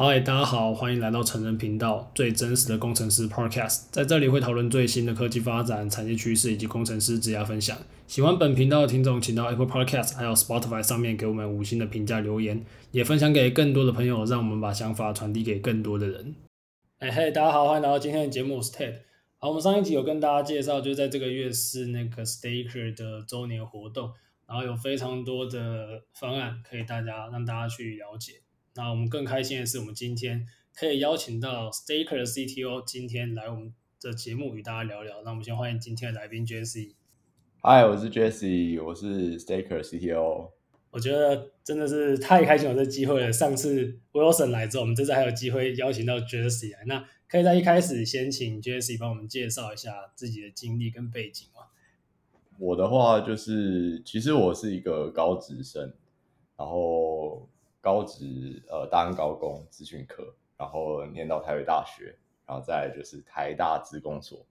嗨，大家好，欢迎来到成人频道，最真实的工程师 Podcast，在这里会讨论最新的科技发展、产业趋势以及工程师职涯分享。喜欢本频道的听众，请到 Apple Podcast 还有 Spotify 上面给我们五星的评价留言，也分享给更多的朋友，让我们把想法传递给更多的人。哎嘿，大家好，欢迎来到今天的节目，我是 Ted。好，我们上一集有跟大家介绍，就在这个月是那个 Staker 的周年活动，然后有非常多的方案可以大家让大家去了解。那我们更开心的是，我们今天可以邀请到 Staker 的 CTO 今天来我们的节目与大家聊聊。那我们先欢迎今天的来宾 Jesse。Hi，我是 Jesse，我是 Staker CTO。我觉得真的是太开心有这机会了。上次 Wilson 来之后，我们这次还有机会邀请到 Jesse 来。那可以在一开始先请 Jesse 帮我们介绍一下自己的经历跟背景吗？我的话就是，其实我是一个高职生，然后。高职呃，大安高工资讯科，然后念到台北大学，然后再就是台大资工所，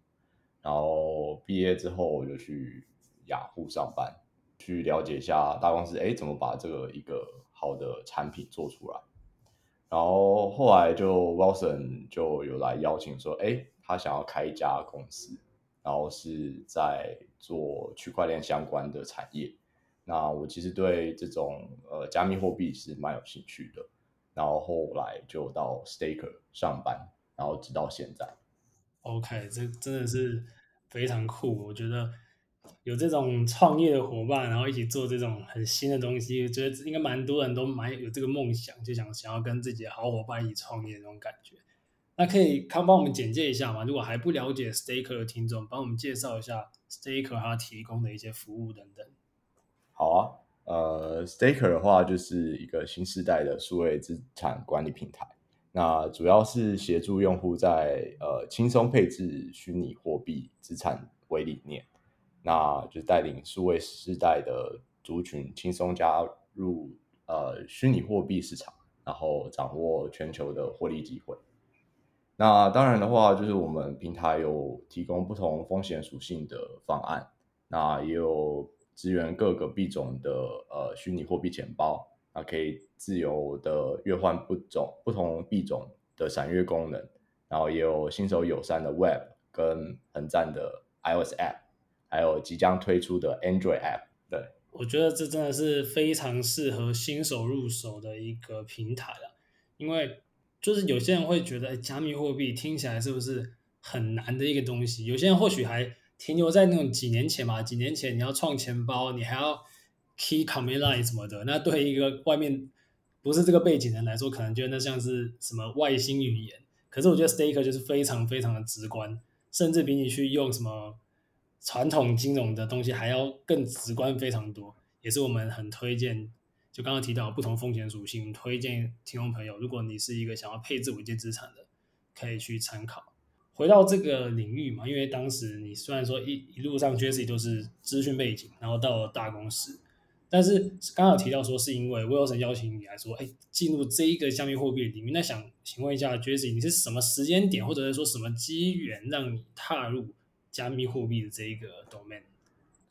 然后毕业之后我就去雅虎上班，去了解一下大公司，哎，怎么把这个一个好的产品做出来。然后后来就 Wilson 就有来邀请说，哎，他想要开一家公司，然后是在做区块链相关的产业。那我其实对这种呃加密货币是蛮有兴趣的，然后后来就到 Staker 上班，然后直到现在。OK，这真的是非常酷。我觉得有这种创业的伙伴，然后一起做这种很新的东西，我觉得应该蛮多人都蛮有这个梦想，就想想要跟自己的好伙伴一起创业那种感觉。那可以康帮我们简介一下吗？如果还不了解 Staker 的听众，帮我们介绍一下 Staker 它提供的一些服务等等。好啊，呃，Staker 的话就是一个新时代的数位资产管理平台。那主要是协助用户在呃轻松配置虚拟货币资产为理念，那就带领数位时代的族群轻松加入呃虚拟货币市场，然后掌握全球的获利机会。那当然的话，就是我们平台有提供不同风险属性的方案，那也有。支援各个币种的呃虚拟货币钱包，啊可以自由的兑换不种不同币种的闪月功能，然后也有新手友善的 Web 跟很赞的 iOS App，还有即将推出的 Android App。对，我觉得这真的是非常适合新手入手的一个平台了，因为就是有些人会觉得，加密货币听起来是不是很难的一个东西？有些人或许还。停留在那种几年前嘛，几年前你要创钱包，你还要 key command line 什么的，那对一个外面不是这个背景的人来说，可能觉得那像是什么外星语言。可是我觉得 Staker 就是非常非常的直观，甚至比你去用什么传统金融的东西还要更直观非常多，也是我们很推荐。就刚刚提到不同风险属性，推荐听众朋友，如果你是一个想要配置稳健资产的，可以去参考。回到这个领域嘛，因为当时你虽然说一一路上 Jesse 都是资讯背景，然后到了大公司，但是刚刚提到说是因为 Wilson 邀请你来说，哎，进入这一个加密货币领域，那想请问一下 Jesse，你是什么时间点或者是说什么机缘让你踏入加密货币的这一个 domain？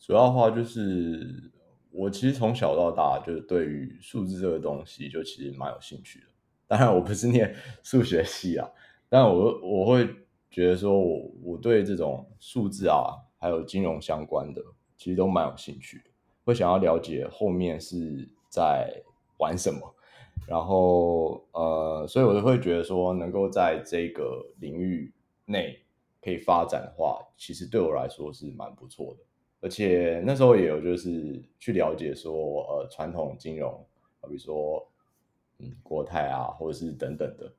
主要的话就是我其实从小到大就是对于数字这个东西就其实蛮有兴趣的，当然我不是念数学系啊，但我我会。觉得说我我对这种数字啊，还有金融相关的，其实都蛮有兴趣的，会想要了解后面是在玩什么，然后呃，所以我就会觉得说，能够在这个领域内可以发展的话，其实对我来说是蛮不错的，而且那时候也有就是去了解说，呃，传统金融，比如说嗯国泰啊，或者是等等的，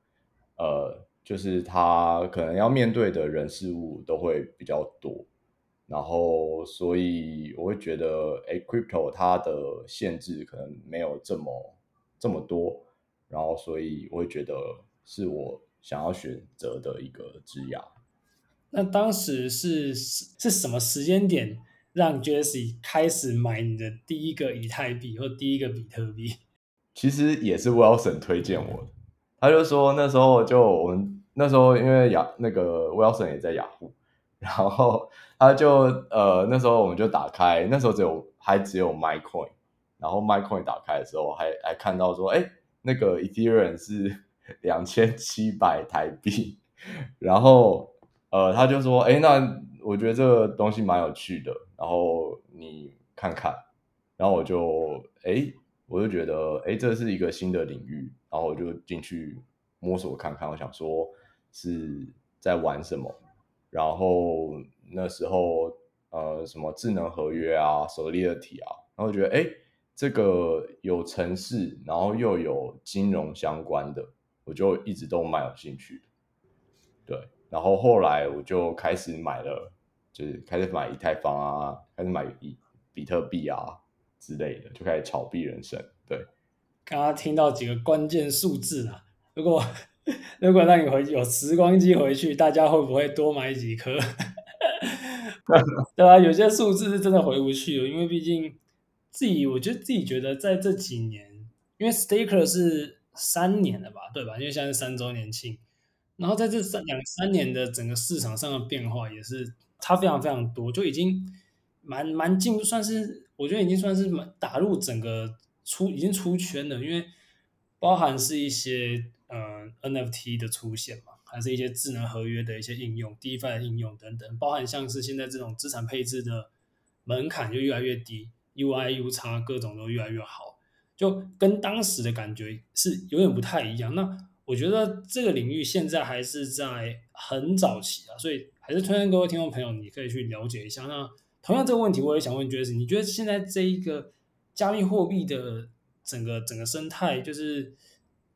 呃。就是他可能要面对的人事物都会比较多，然后所以我会觉得，哎，crypto 它的限制可能没有这么这么多，然后所以我会觉得是我想要选择的一个职业。那当时是是什么时间点让 Jesse 开始买你的第一个以太币或第一个比特币？其实也是 Wilson 推荐我的，他就说那时候就我们。那时候因为雅那个 Wilson 也在雅虎，然后他就呃那时候我们就打开，那时候只有还只有 MyCoin，然后 MyCoin 打开的时候还还看到说，哎，那个 Ethereum 是两千七百台币，然后呃，他就说，哎，那我觉得这个东西蛮有趣的，然后你看看，然后我就，哎，我就觉得，哎，这是一个新的领域，然后我就进去摸索看看，我想说是在玩什么，然后那时候呃，什么智能合约啊，Solidity 啊，然后觉得，哎。这个有城市，然后又有金融相关的，我就一直都蛮有兴趣的。对，然后后来我就开始买了，就是开始买以太坊啊，开始买以比特币啊之类的，就开始炒币人生。对，刚刚听到几个关键数字啊，如果 如果让你回有时光机回去，大家会不会多买几颗？对啊，有些数字是真的回不去了，因为毕竟。自己我觉得自己觉得在这几年，因为 Staker 是三年了吧，对吧？因为现在是三周年庆，然后在这三两三年的整个市场上的变化也是差非常非常多，就已经蛮蛮进，算是我觉得已经算是蛮打入整个出已经出圈了，因为包含是一些呃 NFT 的出现嘛，还是一些智能合约的一些应用，DeFi 的应用等等，包含像是现在这种资产配置的门槛就越来越低。UI、UX 各种都越来越好，就跟当时的感觉是有点不太一样。那我觉得这个领域现在还是在很早期啊，所以还是推荐各位听众朋友，你可以去了解一下。那同样这个问题，我也想问 j e s s 你觉得现在这一个加密货币的整个整个生态，就是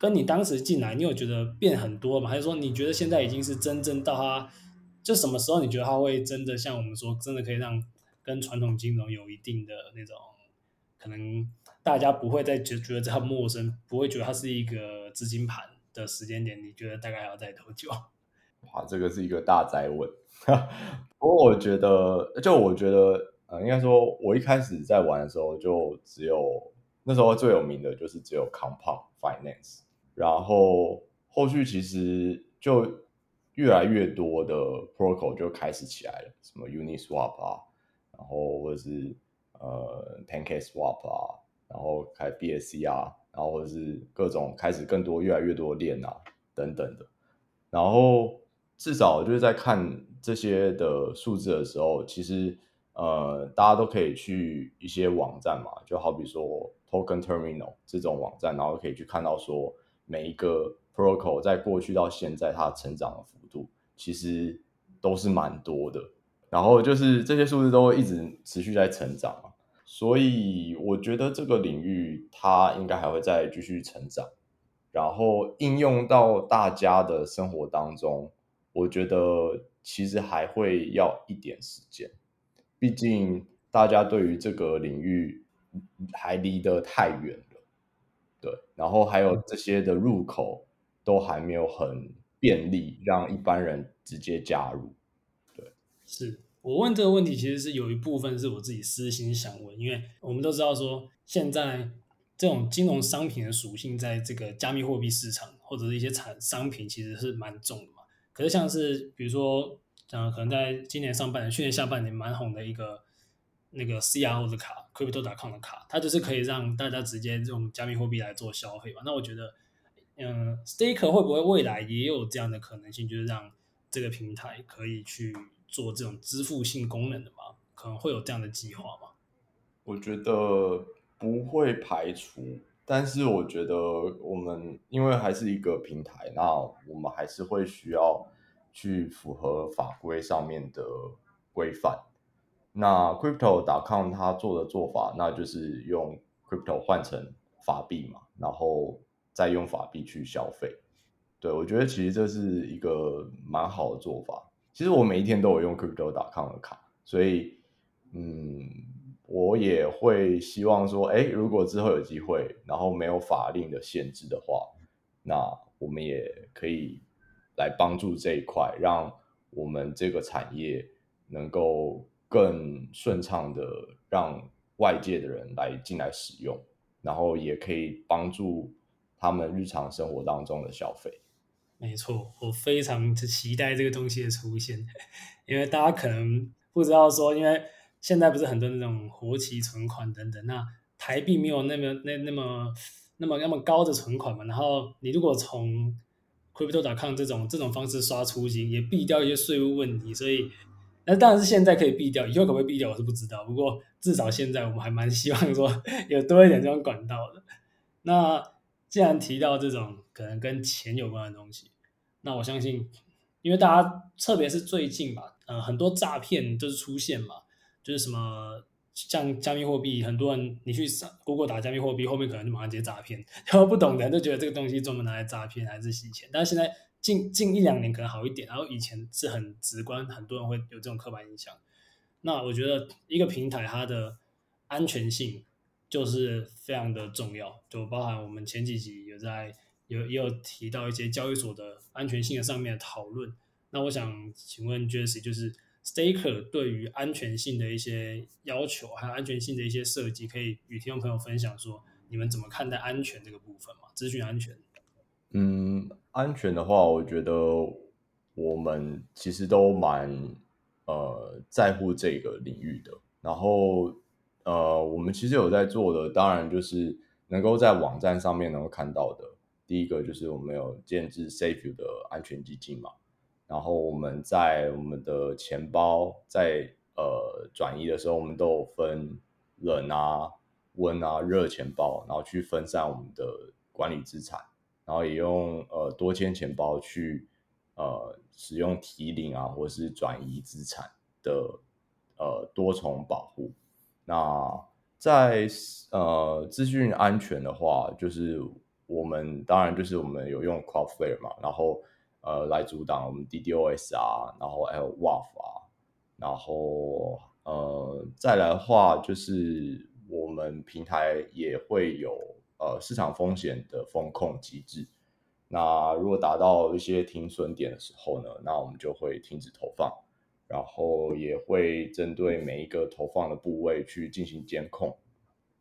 跟你当时进来，你有觉得变很多吗？还是说你觉得现在已经是真正到它，就什么时候你觉得它会真的像我们说，真的可以让跟传统金融有一定的那种，可能大家不会再觉觉得它陌生，不会觉得它是一个资金盘的时间点。你觉得大概要在多久？哇，这个是一个大哉问。不过我觉得，就我觉得，呃，应该说，我一开始在玩的时候，就只有那时候最有名的就是只有 Compound Finance，然后后续其实就越来越多的 Protocol 就开始起来了，什么 Uniswap 啊。然后或者是呃 PancakeSwap 啊，然后开 BSC 啊，然后或者是各种开始更多越来越多的链啊等等的，然后至少就是在看这些的数字的时候，其实呃大家都可以去一些网站嘛，就好比说 Token Terminal 这种网站，然后可以去看到说每一个 Protocol 在过去到现在它成长的幅度，其实都是蛮多的。然后就是这些数字都一直持续在成长嘛，所以我觉得这个领域它应该还会再继续成长，然后应用到大家的生活当中，我觉得其实还会要一点时间，毕竟大家对于这个领域还离得太远，对，然后还有这些的入口都还没有很便利，让一般人直接加入。对是我问这个问题，其实是有一部分是我自己私心想问，因为我们都知道说，现在这种金融商品的属性，在这个加密货币市场或者是一些产商品，其实是蛮重的嘛。可是像是比如说，嗯，可能在今年上半年、去年下半年蛮红的一个那个 CRO 的卡，Crypto.com 的卡，它就是可以让大家直接用加密货币来做消费嘛。那我觉得，嗯，Staker 会不会未来也有这样的可能性，就是让这个平台可以去。做这种支付性功能的嘛？可能会有这样的计划吗？我觉得不会排除，但是我觉得我们因为还是一个平台，那我们还是会需要去符合法规上面的规范。那 Crypto.com 它做的做法，那就是用 Crypto 换成法币嘛，然后再用法币去消费。对，我觉得其实这是一个蛮好的做法。其实我每一天都有用 Crypto.com 的卡，所以，嗯，我也会希望说，哎，如果之后有机会，然后没有法令的限制的话，那我们也可以来帮助这一块，让我们这个产业能够更顺畅的让外界的人来进来使用，然后也可以帮助他们日常生活当中的消费。没错，我非常期待这个东西的出现，因为大家可能不知道说，因为现在不是很多那种活期存款等等，那台币没有那么那那么那么那么高的存款嘛，然后你如果从 Crypto.com 这种这种方式刷出金，也避掉一些税务问题。所以，那当然是现在可以避掉，以后可不可以避掉我是不知道。不过至少现在我们还蛮希望说 有多一点这种管道的。那既然提到这种可能跟钱有关的东西，那我相信，因为大家特别是最近吧，呃，很多诈骗就是出现嘛，就是什么。像加密货币，很多人你去 Google 打加密货币，后面可能就马上接诈骗。然后不懂的人就觉得这个东西专门拿来诈骗还是洗钱。但是现在近近一两年可能好一点，然后以前是很直观，很多人会有这种刻板印象。那我觉得一个平台它的安全性就是非常的重要，就包含我们前几集有在有也有提到一些交易所的安全性的上面的讨论。那我想请问 Jesse 就是。Staker 对于安全性的一些要求，还有安全性的一些设计，可以与听众朋友分享说，你们怎么看待安全这个部分嘛？资讯安全？嗯，安全的话，我觉得我们其实都蛮呃在乎这个领域的。然后呃，我们其实有在做的，当然就是能够在网站上面能够看到的。第一个就是我们有建置 SafeU 的安全基金嘛。然后我们在我们的钱包在呃转移的时候，我们都有分冷啊、温啊、热钱包，然后去分散我们的管理资产，然后也用呃多签钱包去呃使用提领啊或是转移资产的呃多重保护。那在呃资讯安全的话，就是我们当然就是我们有用 Cloudflare 嘛，然后。呃，来阻挡我们 DDoS 啊，然后还有 WAF 啊，然后呃，再来的话就是我们平台也会有呃市场风险的风控机制。那如果达到一些停损点的时候呢，那我们就会停止投放，然后也会针对每一个投放的部位去进行监控。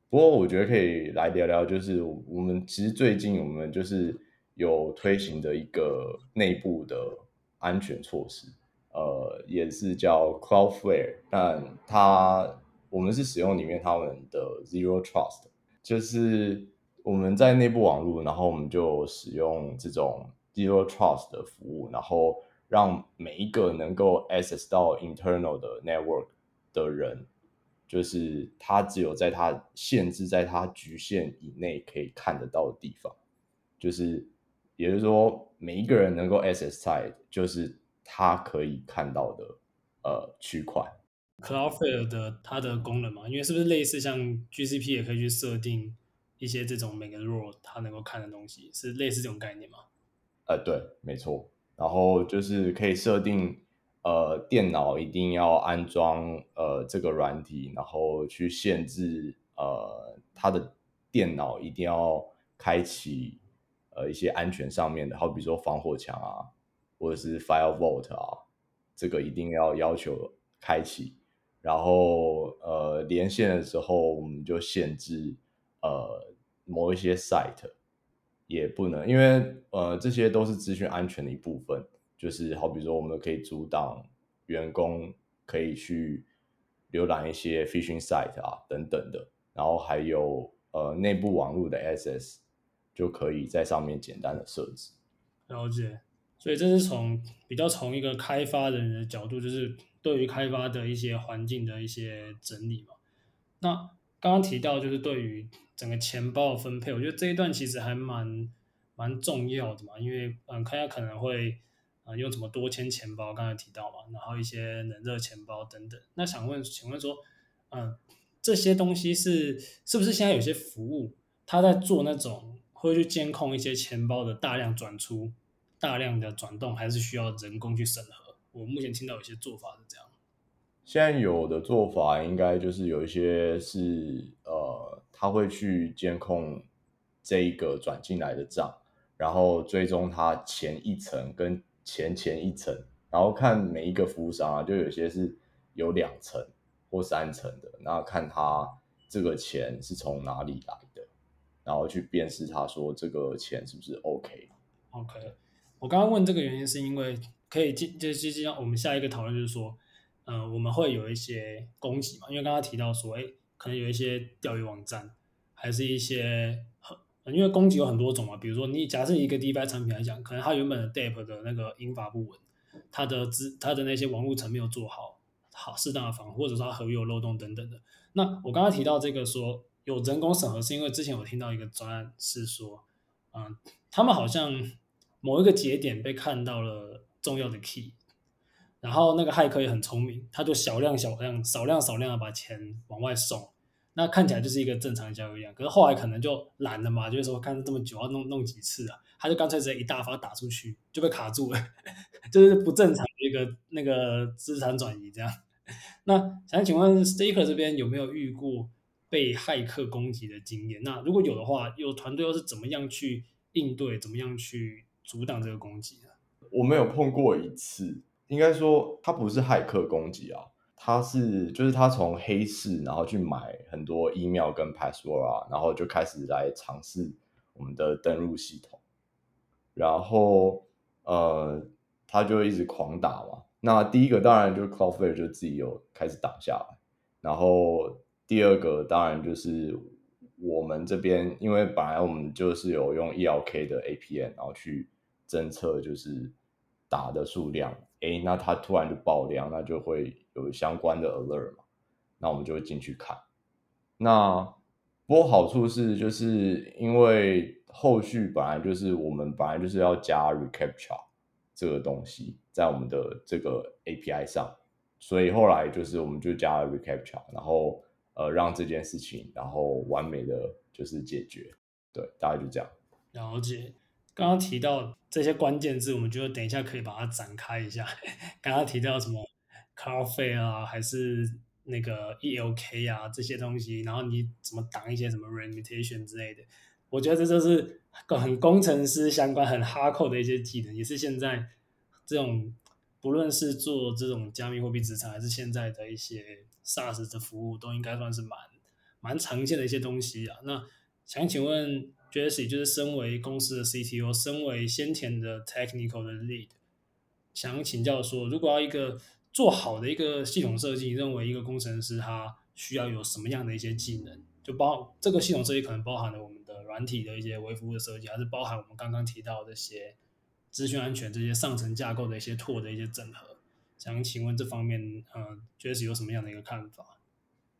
不过我觉得可以来聊聊，就是我们其实最近我们就是。有推行的一个内部的安全措施，呃，也是叫 Cloudflare，但它我们是使用里面他们的 Zero Trust，就是我们在内部网络，然后我们就使用这种 Zero Trust 的服务，然后让每一个能够 access 到 internal 的 network 的人，就是他只有在他限制在他局限以内可以看得到的地方，就是。也就是说，每一个人能够 access site，就是他可以看到的呃区块。Cloudflare 的它的功能嘛，因为是不是类似像 GCP 也可以去设定一些这种每个 role 它能够看的东西，是类似这种概念吗？呃，对，没错。然后就是可以设定呃电脑一定要安装呃这个软体，然后去限制呃它的电脑一定要开启。呃，一些安全上面的，好比说防火墙啊，或者是 Fire Vault 啊，这个一定要要求开启。然后呃，连线的时候我们就限制呃某一些 site 也不能，因为呃这些都是资讯安全的一部分。就是好比说，我们可以阻挡员工可以去浏览一些 phishing site 啊等等的。然后还有呃内部网络的 SS。就可以在上面简单的设置。了解，所以这是从比较从一个开发人的角度，就是对于开发的一些环境的一些整理嘛。那刚刚提到就是对于整个钱包的分配，我觉得这一段其实还蛮蛮重要的嘛，因为嗯，大家可能会啊、嗯、用什么多签钱包，刚才提到嘛，然后一些冷热钱包等等。那想问，请问说，嗯，这些东西是是不是现在有些服务，他在做那种？会去监控一些钱包的大量转出、大量的转动，还是需要人工去审核？我目前听到有些做法是这样。现在有的做法应该就是有一些是呃，他会去监控这一个转进来的账，然后追踪他前一层跟前前一层，然后看每一个服务商啊，就有些是有两层或三层的，那看他这个钱是从哪里来的。然后去辨识，他说这个钱是不是 OK？OK，、我刚刚问这个原因是因为可以进，就就像我们下一个讨论就是说，呃，我们会有一些攻击嘛，因为刚刚提到说，哎，可能有一些钓鱼网站，还是一些很因为攻击有很多种嘛，比如说你假设一个 DeFi 产品来讲，可能它原本的 DApp 的那个英法不稳，它的资它的那些网络层没有做好好适当的防护，或者说它合约有漏洞等等的。那我刚刚提到这个说有人工审核，是因为之前我听到一个专案是说，嗯，他们好像某一个节点被看到了重要的 key，然后那个骇客也很聪明，他就小量小量少量少量的把钱往外送。那看起来就是一个正常的交易量，可是后来可能就懒了嘛，就是说看这么久要弄弄几次啊，他就干脆直接一大发打出去就被卡住了，就是不正常的一个那个资产转移这样。那想请问 Staker 这边有没有遇过被骇客攻击的经验？那如果有的话，有团队又是怎么样去应对，怎么样去阻挡这个攻击呢？我没有碰过一次，应该说他不是骇客攻击啊。他是就是他从黑市然后去买很多 email 跟 password 啊，然后就开始来尝试我们的登录系统，然后呃他就一直狂打嘛。那第一个当然就是 Cloudflare 就自己有开始挡下来，然后第二个当然就是我们这边，因为本来我们就是有用 ELK 的 APN 然后去侦测就是打的数量。诶，那它突然就爆量，那就会有相关的 alert 嘛，那我们就会进去看。那不过好处是，就是因为后续本来就是我们本来就是要加 reCAPTCHA 这个东西在我们的这个 API 上，所以后来就是我们就加了 reCAPTCHA，然后呃让这件事情然后完美的就是解决，对，大概就这样。了解。刚刚提到这些关键字，我们觉得等一下可以把它展开一下。刚刚提到什么 Cloudflare 啊，还是那个 ELK 啊这些东西，然后你怎么挡一些什么 remutation 之类的，我觉得这就是很工程师相关、很 hardcore 的一些技能，也是现在这种不论是做这种加密货币资产，还是现在的一些 SaaS 的服务，都应该算是蛮蛮常见的一些东西啊。那想请问。Jesse 就是身为公司的 CTO，身为先前的 technical 的 lead，想请教说，如果要一个做好的一个系统设计，认为一个工程师他需要有什么样的一些技能？就包这个系统设计可能包含了我们的软体的一些微服务的设计，还是包含我们刚刚提到这些资讯安全这些上层架构的一些拓的一些整合？想请问这方面，嗯，Jesse 有什么样的一个看法？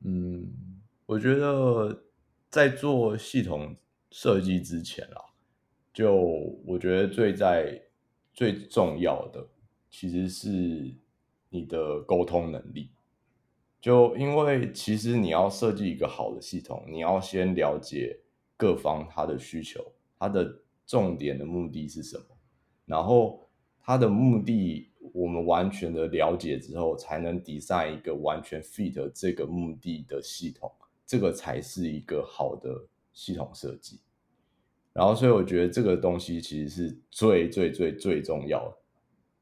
嗯，我觉得在做系统。设计之前啊，就我觉得最在最重要的其实是你的沟通能力。就因为其实你要设计一个好的系统，你要先了解各方他的需求，他的重点的目的是什么，然后他的目的我们完全的了解之后，才能 design 一个完全 fit 这个目的的系统，这个才是一个好的。系统设计，然后所以我觉得这个东西其实是最最最最重要的。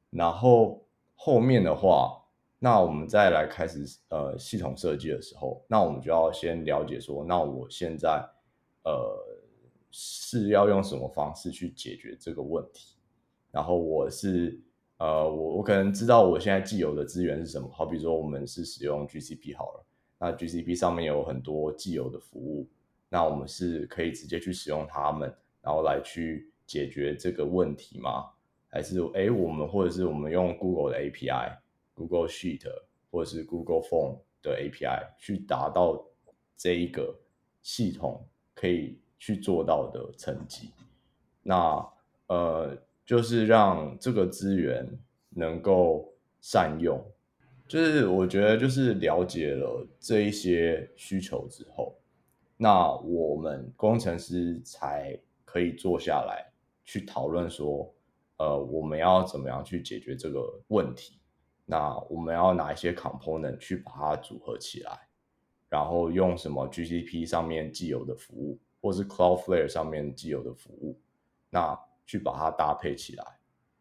然后后面的话，那我们再来开始呃系统设计的时候，那我们就要先了解说，那我现在呃是要用什么方式去解决这个问题？然后我是呃我我可能知道我现在既有的资源是什么，好比说我们是使用 GCP 好了，那 GCP 上面有很多既有的服务。那我们是可以直接去使用它们，然后来去解决这个问题吗？还是诶，我们或者是我们用 Google 的 API、Google Sheet 或者是 Google Form 的 API 去达到这一个系统可以去做到的成绩？那呃，就是让这个资源能够善用，就是我觉得就是了解了这一些需求之后。那我们工程师才可以坐下来去讨论说，呃，我们要怎么样去解决这个问题？那我们要哪一些 component 去把它组合起来？然后用什么 GCP 上面既有的服务，或是 Cloudflare 上面既有的服务，那去把它搭配起来。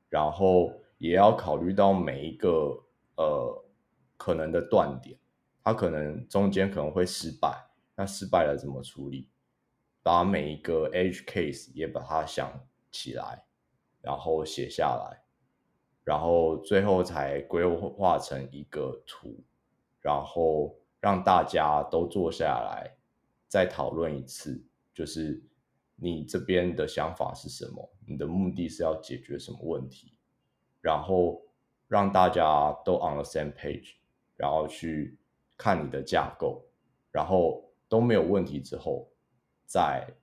然后也要考虑到每一个呃可能的断点，它可能中间可能会失败。那失败了怎么处理？把每一个 edge case 也把它想起来，然后写下来，然后最后才规划成一个图，然后让大家都坐下来再讨论一次，就是你这边的想法是什么，你的目的是要解决什么问题，然后让大家都 on the same page，然后去看你的架构，然后都没有问题之后，再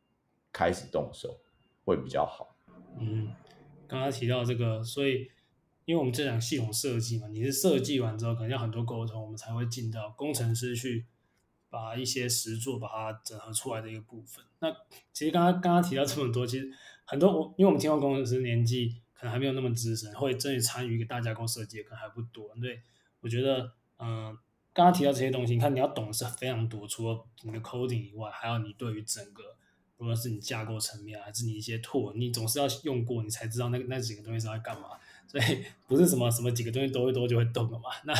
开始动手会比较好。嗯，刚刚提到这个，所以因为我们这讲系统设计嘛，你是设计完之后，可能要很多沟通，我们才会进到工程师去把一些实作把它整合出来的一个部分。那其实刚刚刚刚提到这么多，其实很多我因为我们听众工程师年纪可能还没有那么资深，会真的参与一个大架构设计可能还不多。对，我觉得嗯、刚刚提到这些东西，你看你要懂的是非常多，除了你的 coding 以外，还有你对于整个。无论是你架构层面，还是你一些 tool，你总是要用过，你才知道那那几个东西是在干嘛。所以不是什么什么几个东西兜一兜就会动了嘛。那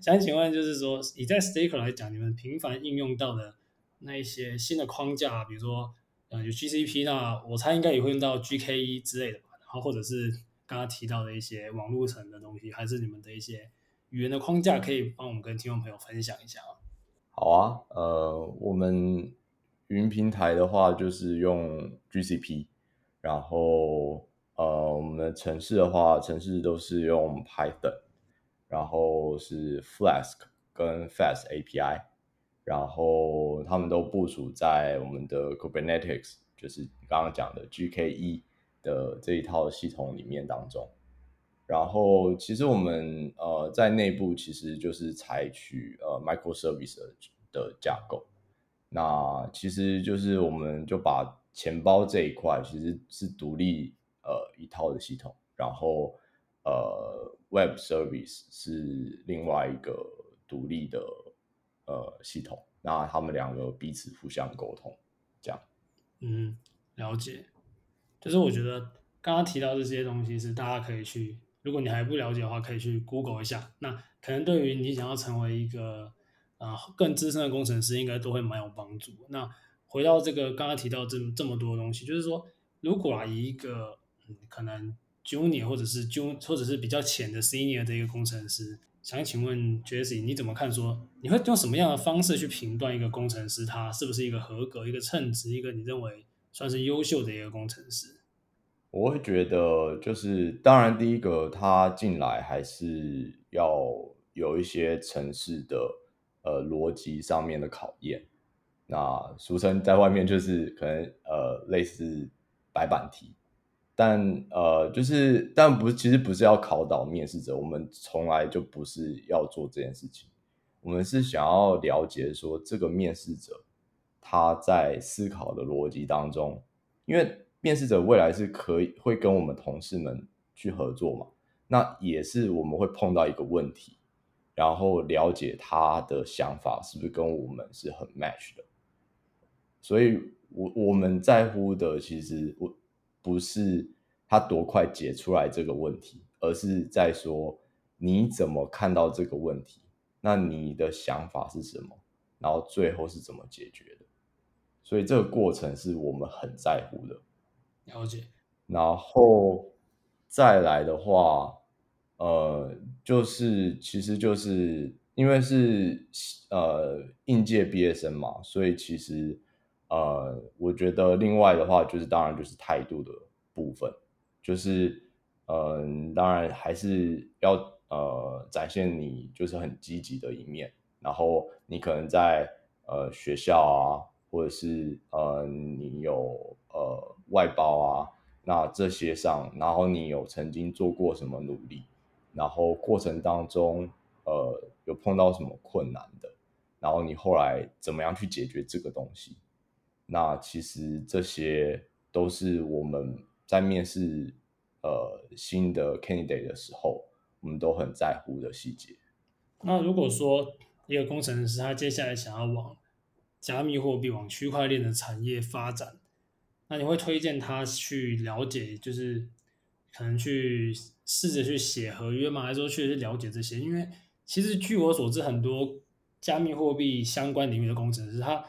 想请问，就是说你在 Stacker 来讲，你们频繁应用到的那一些新的框架，比如说呃有 GCP，那我猜应该也会用到 GKE 之类的吧。然后或者是刚刚提到的一些网络层的东西，还是你们的一些语言的框架，可以帮我们跟听众朋友分享一下啊？好啊，呃，我们。云平台的话，就是用 GCP，然后呃，我们的城市的话，城市都是用 Python，然后是 Flask 跟 Fast API，然后他们都部署在我们的 Kubernetes，就是刚刚讲的 GKE 的这一套系统里面当中。然后其实我们呃在内部其实就是采取呃 Microservice 的架构。那其实就是，我们就把钱包这一块其实是独立呃一套的系统，然后呃 Web Service 是另外一个独立的呃系统，那他们两个彼此互相沟通，这样。嗯，了解。就是我觉得刚刚提到这些东西是大家可以去，如果你还不了解的话，可以去 Google 一下。那可能对于你想要成为一个。啊，更资深的工程师应该都会蛮有帮助。那回到这个刚刚提到这这么多东西，就是说，如果啊以一个、嗯、可能 junior 或者是 jun 或者是比较浅的 senior 的一个工程师，想请问 Jesse，你怎么看？说你会用什么样的方式去评断一个工程师他是不是一个合格、一个称职、一个你认为算是优秀的一个工程师？我会觉得，就是当然第一个他进来还是要有一些城市的。呃，逻辑上面的考验，那俗称在外面就是可能呃类似白板题，但呃就是但不，其实不是要考倒面试者，我们从来就不是要做这件事情，我们是想要了解说这个面试者他在思考的逻辑当中，因为面试者未来是可以会跟我们同事们去合作嘛，那也是我们会碰到一个问题。然后了解他的想法是不是跟我们是很 match 的，所以我我们在乎的其实我不是他多快解出来这个问题，而是在说你怎么看到这个问题，那你的想法是什么，然后最后是怎么解决的，所以这个过程是我们很在乎的。了解。然后再来的话。呃，就是其实就是因为是呃应届毕业生嘛，所以其实呃，我觉得另外的话就是当然就是态度的部分，就是嗯、呃，当然还是要呃展现你就是很积极的一面，然后你可能在呃学校啊，或者是呃你有呃外包啊，那这些上，然后你有曾经做过什么努力。然后过程当中，呃，有碰到什么困难的，然后你后来怎么样去解决这个东西？那其实这些都是我们在面试呃新的 candidate 的时候，我们都很在乎的细节。那如果说一个工程师他接下来想要往加密货币、往区块链的产业发展，那你会推荐他去了解，就是可能去。试着去写合约嘛，还是说去了解这些？因为其实据我所知，很多加密货币相关领域的工程师，他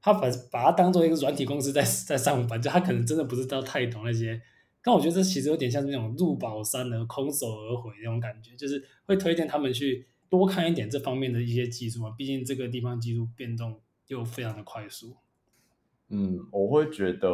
他把把它当做一个软体公司在在上班，就他可能真的不知道太懂那些。但我觉得这其实有点像那种入宝山而空手而回那种感觉，就是会推荐他们去多看一点这方面的一些技术嘛。毕竟这个地方技术变动又非常的快速。嗯，我会觉得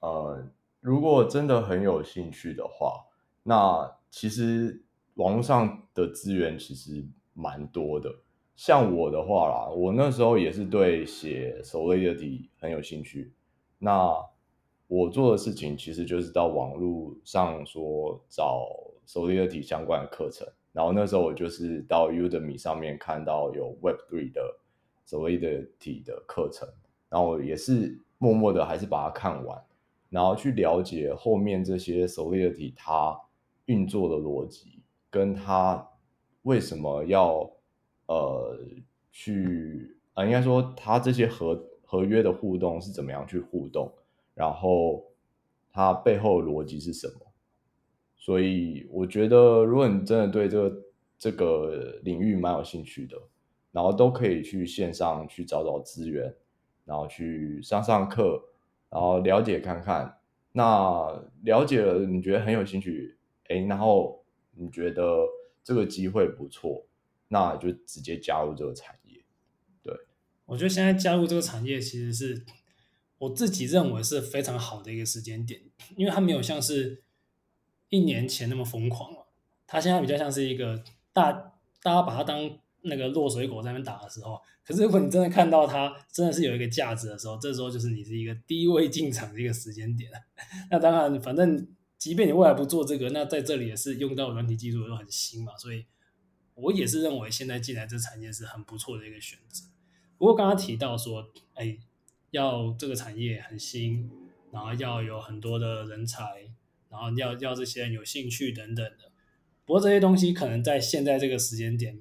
呃，如果真的很有兴趣的话，那其实网络上的资源其实蛮多的。像我的话啦，我那时候也是对写 Solidity 很有兴趣。那我做的事情其实就是到网络上说找 Solidity 相关的课程，然后那时候我就是到 Udemy 上面看到有 Web3 的 Solidity 的课程，然后也是默默的还是把它看完，然后去了解后面这些 Solidity 它运作的逻辑，跟它为什么要。呃，去啊，应该说他这些合合约的互动是怎么样去互动，然后它背后的逻辑是什么？所以我觉得，如果你真的对这个这个领域蛮有兴趣的，然后都可以去线上去找找资源，然后去上上课，然后了解看看。那了解了，你觉得很有兴趣，哎，然后你觉得这个机会不错。那就直接加入这个产业，对，我觉得现在加入这个产业，其实是我自己认为是非常好的一个时间点，因为它没有像是一年前那么疯狂了，它现在比较像是一个大大家把它当那个落水狗在那边打的时候，可是如果你真的看到它真的是有一个价值的时候，这时候就是你是一个低位进场的一个时间点。那当然，反正即便你未来不做这个，那在这里也是用到软体技术都很新嘛，所以。我也是认为现在进来这产业是很不错的一个选择。不过刚刚提到说，哎，要这个产业很新，然后要有很多的人才，然后要要这些人有兴趣等等的。不过这些东西可能在现在这个时间点，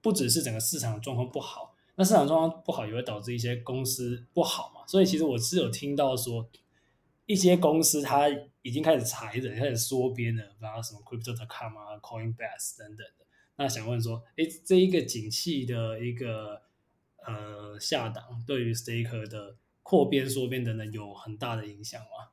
不只是整个市场状况不好，那市场状况不好也会导致一些公司不好嘛。所以其实我是有听到说，一些公司它已经开始裁人，开始缩编了，包括什么 Crypto.com 啊、Coinbase 等等的。那想问说，哎，这一个景气的一个呃下档，对于 Staker 的扩编、缩编等等有很大的影响吗？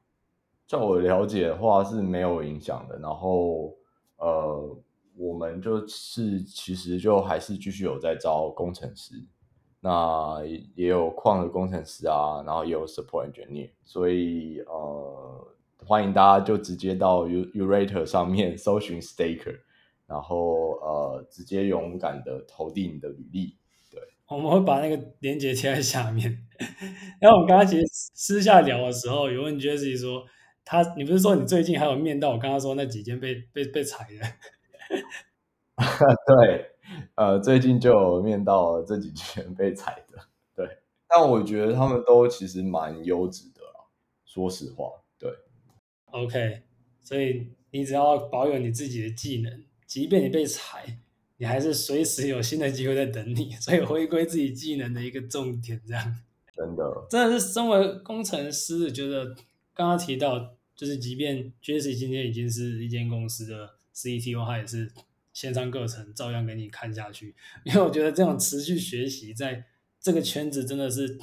照我了解的话是没有影响的。然后呃，我们就是其实就还是继续有在招工程师，那也有矿的工程师啊，然后也有 Support Engineer，所以呃，欢迎大家就直接到 Yourator 上面 搜寻 Staker。然后呃，直接勇敢的投递你的履历，对，我们会把那个链接贴在下面。然后我们刚刚其实私下聊的时候，有问 Jesse 说，他你不是说你最近还有面到我刚刚说那几间被被被裁的？对，呃，最近就有面到这几间 被踩的，对。但我觉得他们都其实蛮优质的啦，说实话，对。OK，所以你只要保有你自己的技能。即便你被踩，你还是随时有新的机会在等你，所以回归自己技能的一个重点，这样真的真的是身为工程师，觉得刚刚提到，就是即便 Jesse 今天已经是一间公司的 CTO，他也是线上课程照样给你看下去，因为我觉得这种持续学习在这个圈子真的是，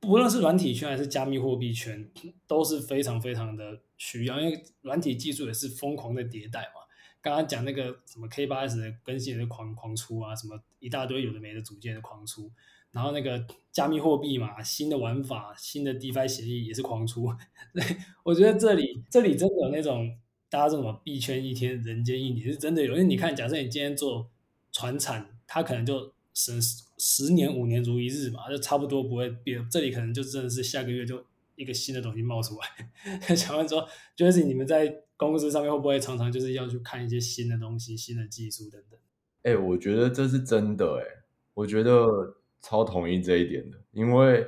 不论是软体圈还是加密货币圈，都是非常非常的需要，因为软体技术也是疯狂的迭代嘛。刚刚讲那个什么 K 八 S 的更新的狂狂出啊，什么一大堆有的没的组件的狂出，然后那个加密货币嘛，新的玩法、新的 DeFi 协议也是狂出。对，我觉得这里这里真的有那种大家说什么币圈一天人间一年是真的有，因为你看，假设你今天做传产，它可能就十十年五年如一日嘛，就差不多不会变。这里可能就真的是下个月就一个新的东西冒出来。想问说就是你们在？公司上面会不会常常就是要去看一些新的东西、新的技术等等？哎、我觉得这是真的哎、我觉得超同意这一点的，因为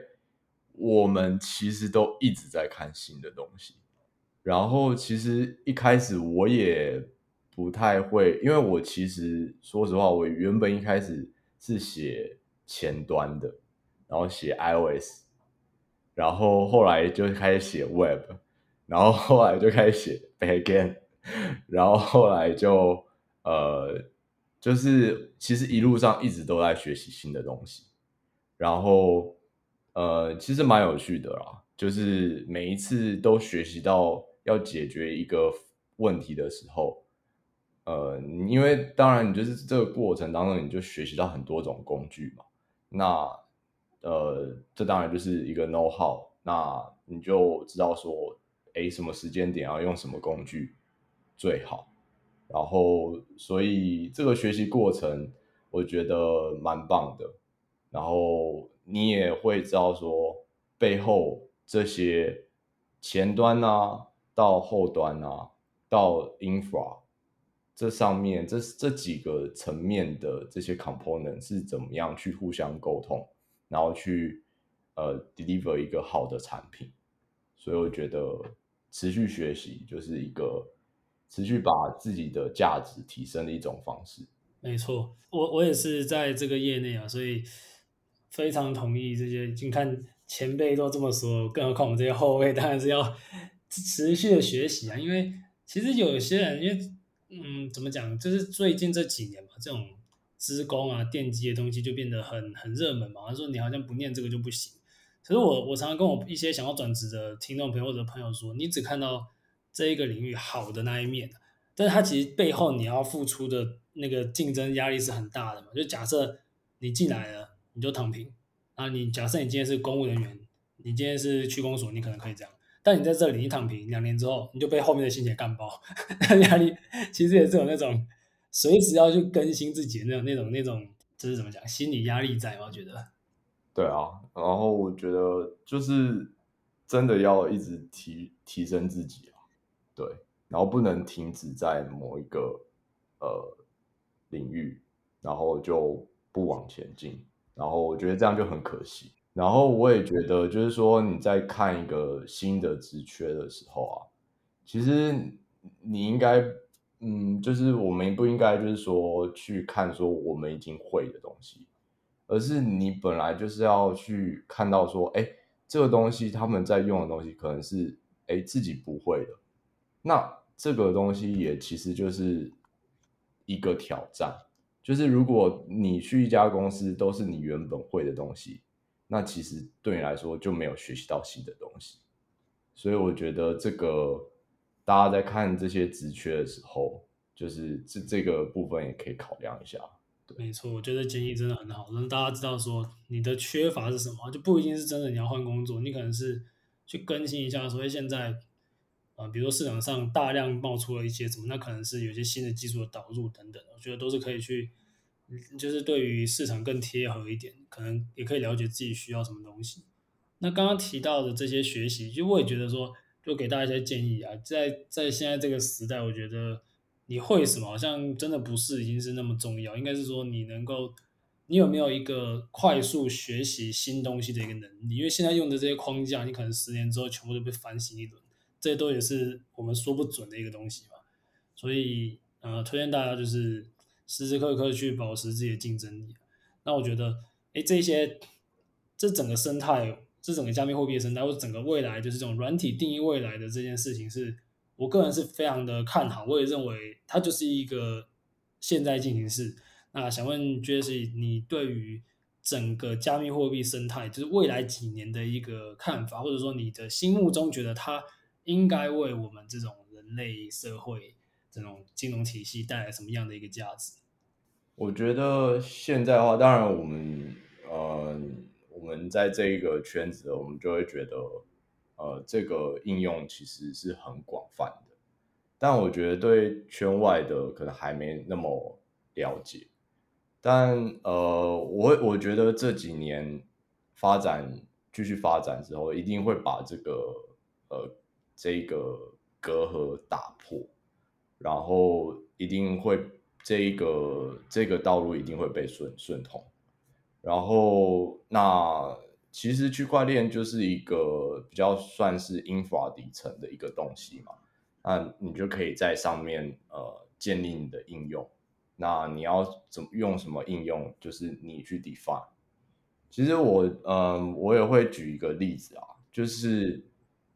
我们其实都一直在看新的东西。然后其实一开始我也不太会，因为我其实说实话，我原本一开始是写前端的，然后写 iOS，然后后来就开始写 Web。然后后来就开始写 backend，然后后来就呃，就是其实一路上一直都在学习新的东西，然后呃，其实蛮有趣的啦，就是每一次都学习到要解决一个问题的时候，呃，因为当然你就是这个过程当中你就学习到很多种工具嘛，那呃，这当然就是一个 know how，那你就知道说。哎，什么时间点要用什么工具最好。然后，所以这个学习过程我觉得蛮棒的。然后你也会知道说，背后这些前端啊，到后端啊，到 infra 这上面这这几个层面的这些 component 是怎么样去互相沟通，然后去呃 deliver 一个好的产品。所以我觉得持续学习就是一个。持续把自己的价值提升的一种方式。没错，我我也是在这个业内啊，所以非常同意这些。你看前辈都这么说，更何况我们这些后辈，当然是要持续的学习啊。因为其实有些人，因为嗯，怎么讲，就是最近这几年嘛，这种资工啊、电机的东西就变得很很热门嘛。他说你好像不念这个就不行。可是我我常常跟我一些想要转职的听众朋友或者朋友说，你只看到。这一个领域好的那一面，但是它其实背后你要付出的那个竞争压力是很大的嘛。就假设你进来了，你就躺平啊。你假设你今天是公务人员，你今天是区公所，你可能可以这样。但你在这里，你躺平两年之后，你就被后面的新血干爆，压力其实也是有那种随时要去更新自己的那种、那种、那种，就是怎么讲，心理压力在。我觉得。对啊，然后我觉得就是真的要一直提提升自己。对，然后不能停止在某一个呃领域，然后就不往前进，然后我觉得这样就很可惜。然后我也觉得，就是说你在看一个新的职缺的时候啊，其实你应该，嗯，就是我们不应该就是说去看说我们已经会的东西，而是你本来就是要去看到说，哎，这个东西他们在用的东西可能是哎自己不会的。那这个东西也其实就是一个挑战，就是如果你去一家公司都是你原本会的东西，那其实对你来说就没有学习到新的东西。所以我觉得这个大家在看这些职缺的时候，就是这这个部分也可以考量一下。对，没错，我觉得建议真的很好，让大家知道说你的缺乏是什么，就不一定是真的你要换工作，你可能是去更新一下，所以现在。啊、比如说市场上大量冒出了一些什么，那可能是有些新的技术的导入等等，我觉得都是可以去，就是对于市场更贴合一点，可能也可以了解自己需要什么东西。那刚刚提到的这些学习，就我也觉得说，就给大家一些建议啊，在在现在这个时代，我觉得你会什么好像真的不是已经是那么重要，应该是说你能够，你有没有一个快速学习新东西的一个能力？因为现在用的这些框架，你可能十年之后全部都被翻新一轮。这都也是我们说不准的一个东西嘛，所以呃，推荐大家就是时时刻刻去保持自己的竞争力。那我觉得，哎，这些这整个生态，这整个加密货币的生态，或者整个未来，就是这种软体定义未来的这件事情是，是我个人是非常的看好。我也认为它就是一个现在进行式。那想问 Jesse，你对于整个加密货币生态，就是未来几年的一个看法，或者说你的心目中觉得它应该为我们这种人类社会、这种金融体系带来什么样的一个价值？我觉得现在的话，当然我们呃，我们在这一个圈子，我们就会觉得呃，这个应用其实是很广泛的。但我觉得对圈外的可能还没那么了解。但呃，我我觉得这几年发展继续发展之后，一定会把这个呃。这个隔阂打破，然后一定会这个这个道路一定会被顺顺通，然后那其实区块链就是一个比较算是 infra 底层的一个东西嘛，那你就可以在上面呃建立你的应用，那你要怎么用什么应用，就是你去 define。其实我嗯、我也会举一个例子啊，就是。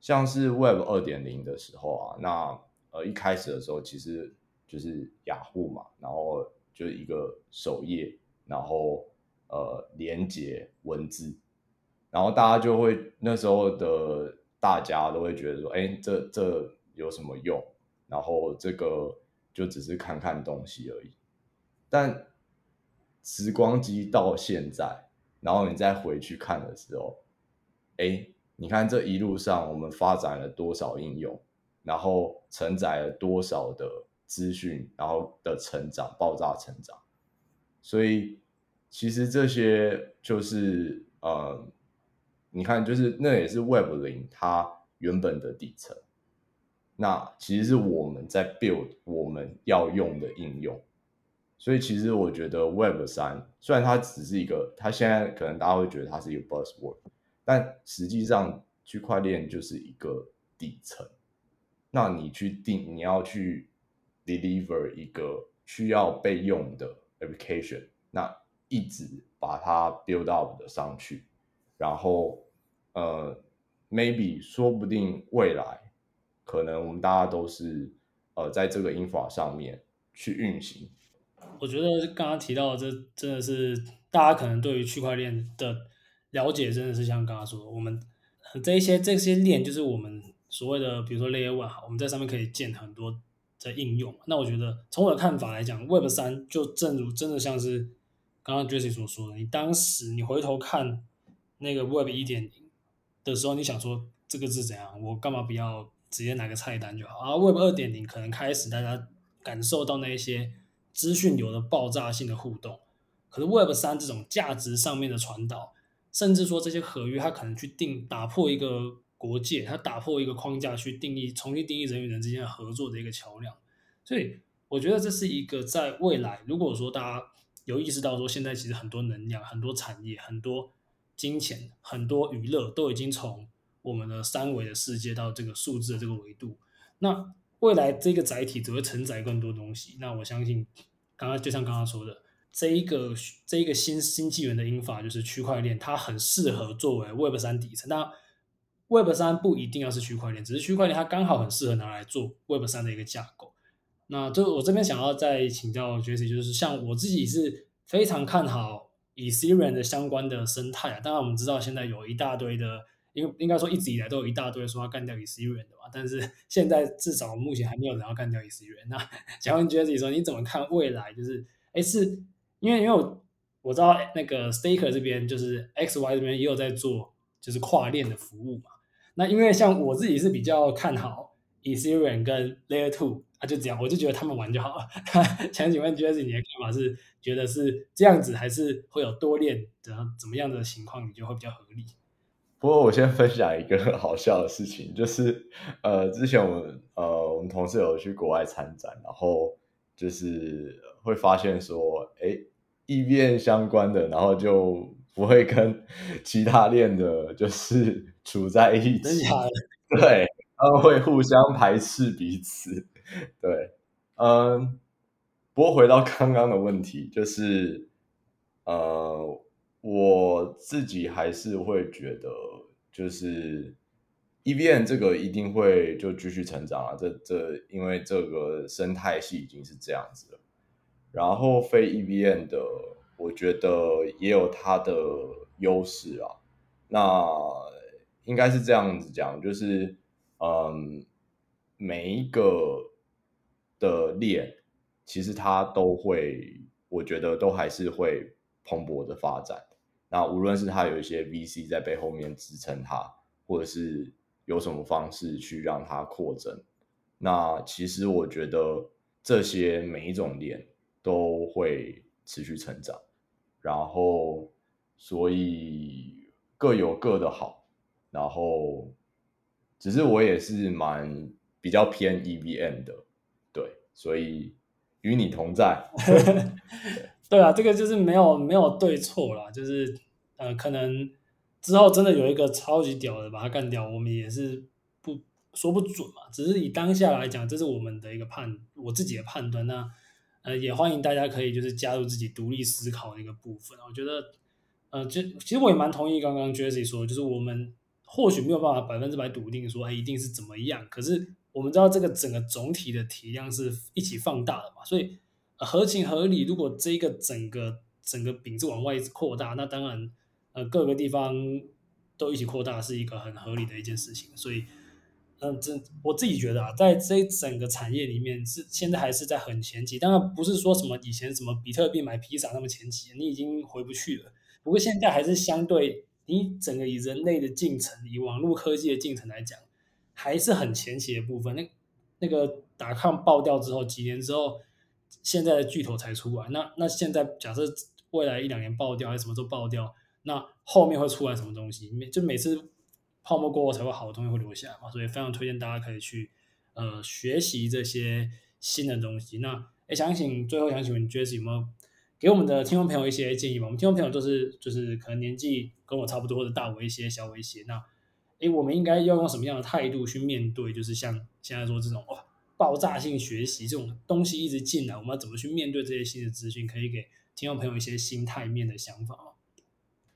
像是 Web 二点零的时候啊，那呃一开始的时候其实就是雅虎嘛，然后就是一个首页，然后呃连接文字，然后大家就会那时候的大家都会觉得说，哎，这这有什么用？然后这个就只是看看东西而已。但时光机到现在，然后你再回去看的时候，哎。你看这一路上我们发展了多少应用，然后承载了多少的资讯，然后的成长，爆炸成长。所以其实这些就是呃，你看，就是那也是 Web 零它原本的底层。那其实是我们在 build 我们要用的应用。所以其实我觉得 Web 三虽然它只是一个，它现在可能大家会觉得它是一个 buzzword，但实际上区块链就是一个底层。那你去定，你要去 deliver 一个需要被用的 application，那一直把它 build up 的上去，然后呃，maybe 说不定未来可能我们大家都是呃在这个 infra 上面去运行。我觉得刚刚提到的这真的是大家可能对于区块链的了解，真的是像刚刚说的，我们这一些这些链就是我们所谓的，比如说 Layer One 哈，我们在上面可以建很多的应用。那我觉得从我的看法来讲，Web 三就正如真的像是刚刚 Jesse 所说的，你当时你回头看那个 Web 一点零的时候，你想说这个是怎样？我干嘛不要直接拿个菜单就好？啊 Web 二点零可能开始大家感受到那一些。资讯流的爆炸性的互动，可是 Web 三这种价值上面的传导，甚至说这些合约，它可能去定打破一个国界，它打破一个框架去定义，重新定义人与人之间合作的一个桥梁。所以我觉得这是一个在未来，如果说大家有意识到说，现在其实很多能量、很多产业、很多金钱、很多娱乐都已经从我们的三维的世界到这个数字的这个维度，那未来这个载体只会承载更多东西。那我相信。刚刚就像刚刚说的，这一个这一个新新纪元的英法就是区块链，它很适合作为 Web 三底层。那 Web 三不一定要是区块链，只是区块链它刚好很适合拿来做 Web 三的一个架构。那就我这边想要再请教 Jesse，就是像我自己是非常看好 Ethereum 的相关的生态啊。当然我们知道现在有一大堆的。应应该说一直以来都有一大堆说要干掉 Ethereum 的嘛，但是现在至少目前还没有人要干掉 Ethereum。那 想问 Jesse 说，你怎么看未来？就是哎，是因为因为我我知道那个 Staker 这边就是 XY 这边也有在做就是跨链的服务嘛。那因为像我自己是比较看好 Ethereum 跟 Layer Two 啊，就这样，我就觉得他们玩就好了。想请问 Jesse 你的看法是觉得是这样子，还是会有多链怎怎么样的情况，你觉得会比较合理？不过我先分享一个很好笑的事情，就是 呃，之前我们呃，我们同事有去国外参展，然后就是会发现说，哎，EVM 相关的，然后就不会跟其他链的，就是处在一起，对，他们会互相排斥彼此，对，嗯，不过回到刚刚的问题，就是呃。我自己还是会觉得，就是 EVM 这个一定会就继续成长啊，这这因为这个生态系已经是这样子了。然后非 EVM 的，我觉得也有它的优势啊。那应该是这样子讲，就是嗯，每一个的链，其实它都会，我觉得都还是会蓬勃的发展。那无论是它有一些 VC 在背后面支撑它，或者是有什么方式去让它扩增，那其实我觉得这些每一种链都会持续成长，然后所以各有各的好，然后只是我也是蛮比较偏 EVM 的，对，所以与你同在。对啊，这个就是没有没有对错啦，就是呃，可能之后真的有一个超级屌的把它干掉，我们也是不说不准嘛。只是以当下来讲，这是我们的一个判，我自己的判断。那呃，也欢迎大家可以就是加入自己独立思考的一个部分。我觉得呃，就其实我也蛮同意刚刚 Jesse 说，就是我们或许没有办法百分之百笃定说，哎，一定是怎么样。可是我们知道这个整个总体的体量是一起放大的嘛，所以。合情合理。如果这个整个整个饼子往外扩大，那当然，呃，各个地方都一起扩大是一个很合理的一件事情。所以，嗯、这我自己觉得啊，在这整个产业里面是现在还是在很前期。当然不是说什么以前什么比特币买披萨那么前期，你已经回不去了。不过现在还是相对你整个以人类的进程，以网络科技的进程来讲，还是很前期的部分。那那个打抗爆掉之后，几年之后，现在的巨头才出来。那那现在假设未来一两年爆掉，还是什么时候爆掉？那后面会出来什么东西？每就每次泡沫过后才会好的东西会留下来嘛。所以非常推荐大家可以去呃学习这些新的东西。那诶想请最后想请问 Jesse 有没有给我们的听众朋友一些建议吗？我们听众朋友都是就是可能年纪跟我差不多的大我一些小我一些那。诶，我们应该要用什么样的态度去面对？就是像现在说这种哇，爆炸性学习这种东西一直进来，我们要怎么去面对这些新的资讯？可以给听众朋友一些心态面的想法吗？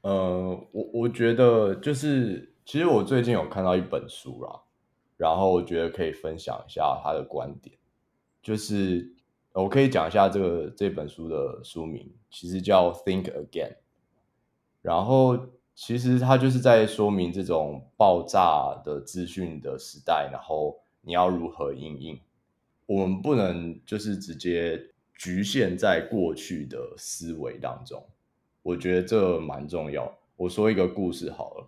呃，我我觉得就是，其实我最近有看到一本书啦，然后我觉得可以分享一下他的观点，就是我可以讲一下这个这本书的书名，其实叫《Think Again》，然后。其实它就是在说明这种爆炸的资讯的时代，然后你要如何应应。我们不能就是直接局限在过去的思维当中，我觉得这蛮重要。我说一个故事好了，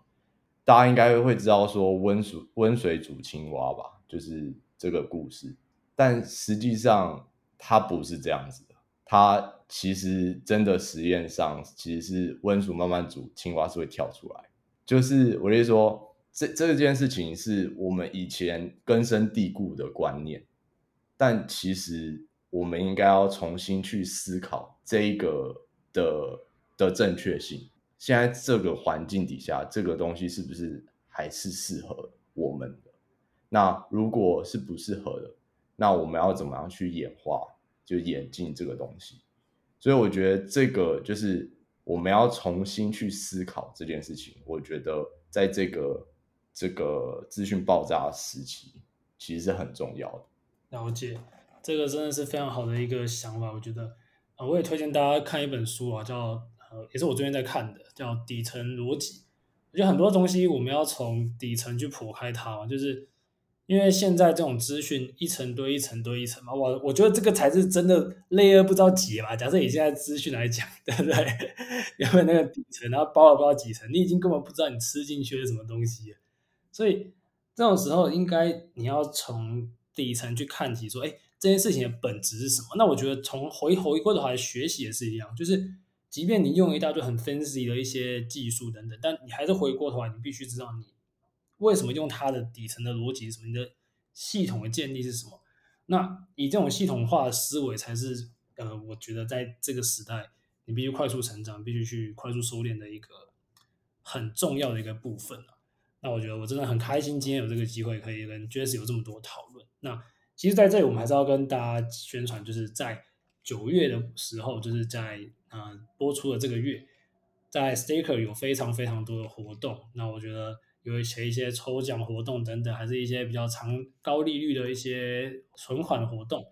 大家应该会知道说温水温水煮青蛙吧，就是这个故事。但实际上它不是这样子的，它。其实真的实验上，其实是温水慢慢煮，青蛙是会跳出来。就是我就说，这这件事情是我们以前根深蒂固的观念，但其实我们应该要重新去思考这一个的的正确性。现在这个环境底下，这个东西是不是还是适合我们的？那如果是不适合的，那我们要怎么样去演化，就演进这个东西？所以我觉得这个就是我们要重新去思考这件事情。我觉得在这个这个资讯爆炸时期，其实是很重要的。了解，这个真的是非常好的一个想法。我觉得啊，我也推荐大家看一本书啊，叫也是我最近在看的，叫《底层逻辑》。我觉得很多东西我们要从底层去剖开它嘛，就是。因为现在这种资讯一层堆一层堆一层嘛，我我觉得这个才是真的 layer 不知道几吧。假设以现在资讯来讲，对不对？因为那个底层，然后包了不知道几层，你已经根本不知道你吃进去了什么东西。所以这种时候，应该你要从底层去看起，说，哎，这件事情的本质是什么？那我觉得从回回过头来学习也是一样，就是即便你用一大堆很 fancy 的一些技术等等，但你还是回过头来，你必须知道你。为什么用它的底层的逻辑是什么？你的系统的建立是什么？那以这种系统化的思维才是呃，我觉得在这个时代，你必须快速成长，必须去快速收敛的一个很重要的一个部分啊。那我觉得我真的很开心，今天有这个机会可以跟 Jess 有这么多讨论。那其实在这里，我们还是要跟大家宣传，就是在九月的时候，就是在呃播出的这个月，在 Staker 有非常非常多的活动。那我觉得。有一些一些抽奖活动等等，还是一些比较长高利率的一些存款活动。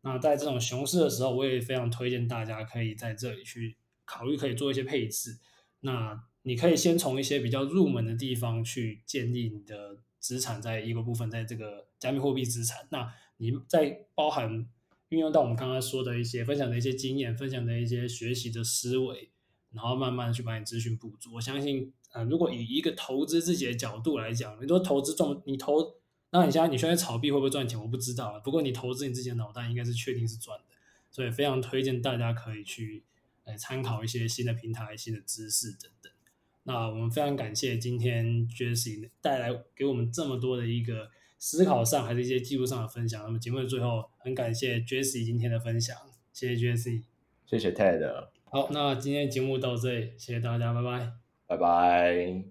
那在这种熊市的时候，我也非常推荐大家可以在这里去考虑，可以做一些配置。那你可以先从一些比较入门的地方去建立你的资产，在一个部分，在这个加密货币资产。那你在包含运用到我们刚刚说的一些分享的一些经验，分享的一些学习的思维，然后慢慢去把你资讯补足。我相信。呃，如果以一个投资自己的角度来讲，你说投资赚，你投，那你现在你现在炒币会不会赚钱？我不知道啊。不过你投资你自己的脑袋应该是确定是赚的，所以非常推荐大家可以去来参考一些新的平台、新的知识等等。那我们非常感谢今天 Jesse 带来给我们这么多的一个思考上还是一些技术上的分享。那么节目的最后，很感谢 Jesse 今天的分享，谢谢 Jesse，谢谢 Ted。好，那今天节目到这里，谢谢大家，拜拜。拜拜。